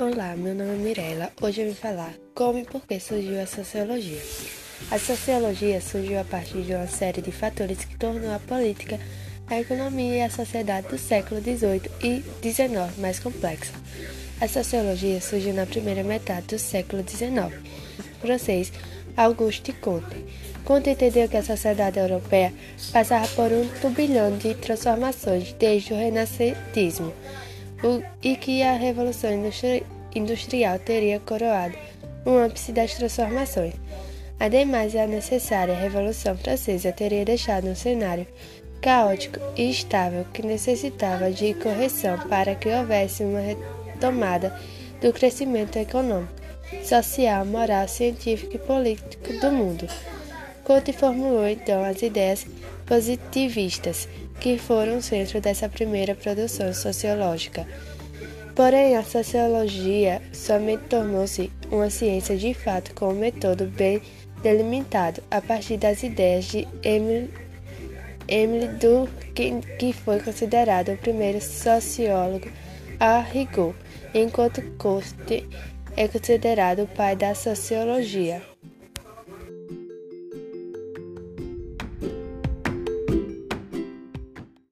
Olá, meu nome é Mirella. Hoje eu vim falar como e por que surgiu a sociologia. A sociologia surgiu a partir de uma série de fatores que tornou a política, a economia e a sociedade do século XVIII e XIX mais complexa. A sociologia surgiu na primeira metade do século XIX. Francês Auguste Comte. Comte entendeu que a sociedade europeia passava por um turbilhão de transformações desde o renascentismo e que a Revolução Industrial teria coroado um ápice das transformações. Ademais, a necessária Revolução Francesa teria deixado um cenário caótico e instável que necessitava de correção para que houvesse uma retomada do crescimento econômico, social, moral, científico e político do mundo. Conte formulou então as ideias positivistas, que foram o centro dessa primeira produção sociológica. Porém, a sociologia somente tornou-se uma ciência de fato com um método bem delimitado a partir das ideias de Emile, Emile Durkheim, que foi considerado o primeiro sociólogo a rigor, enquanto Comte é considerado o pai da sociologia.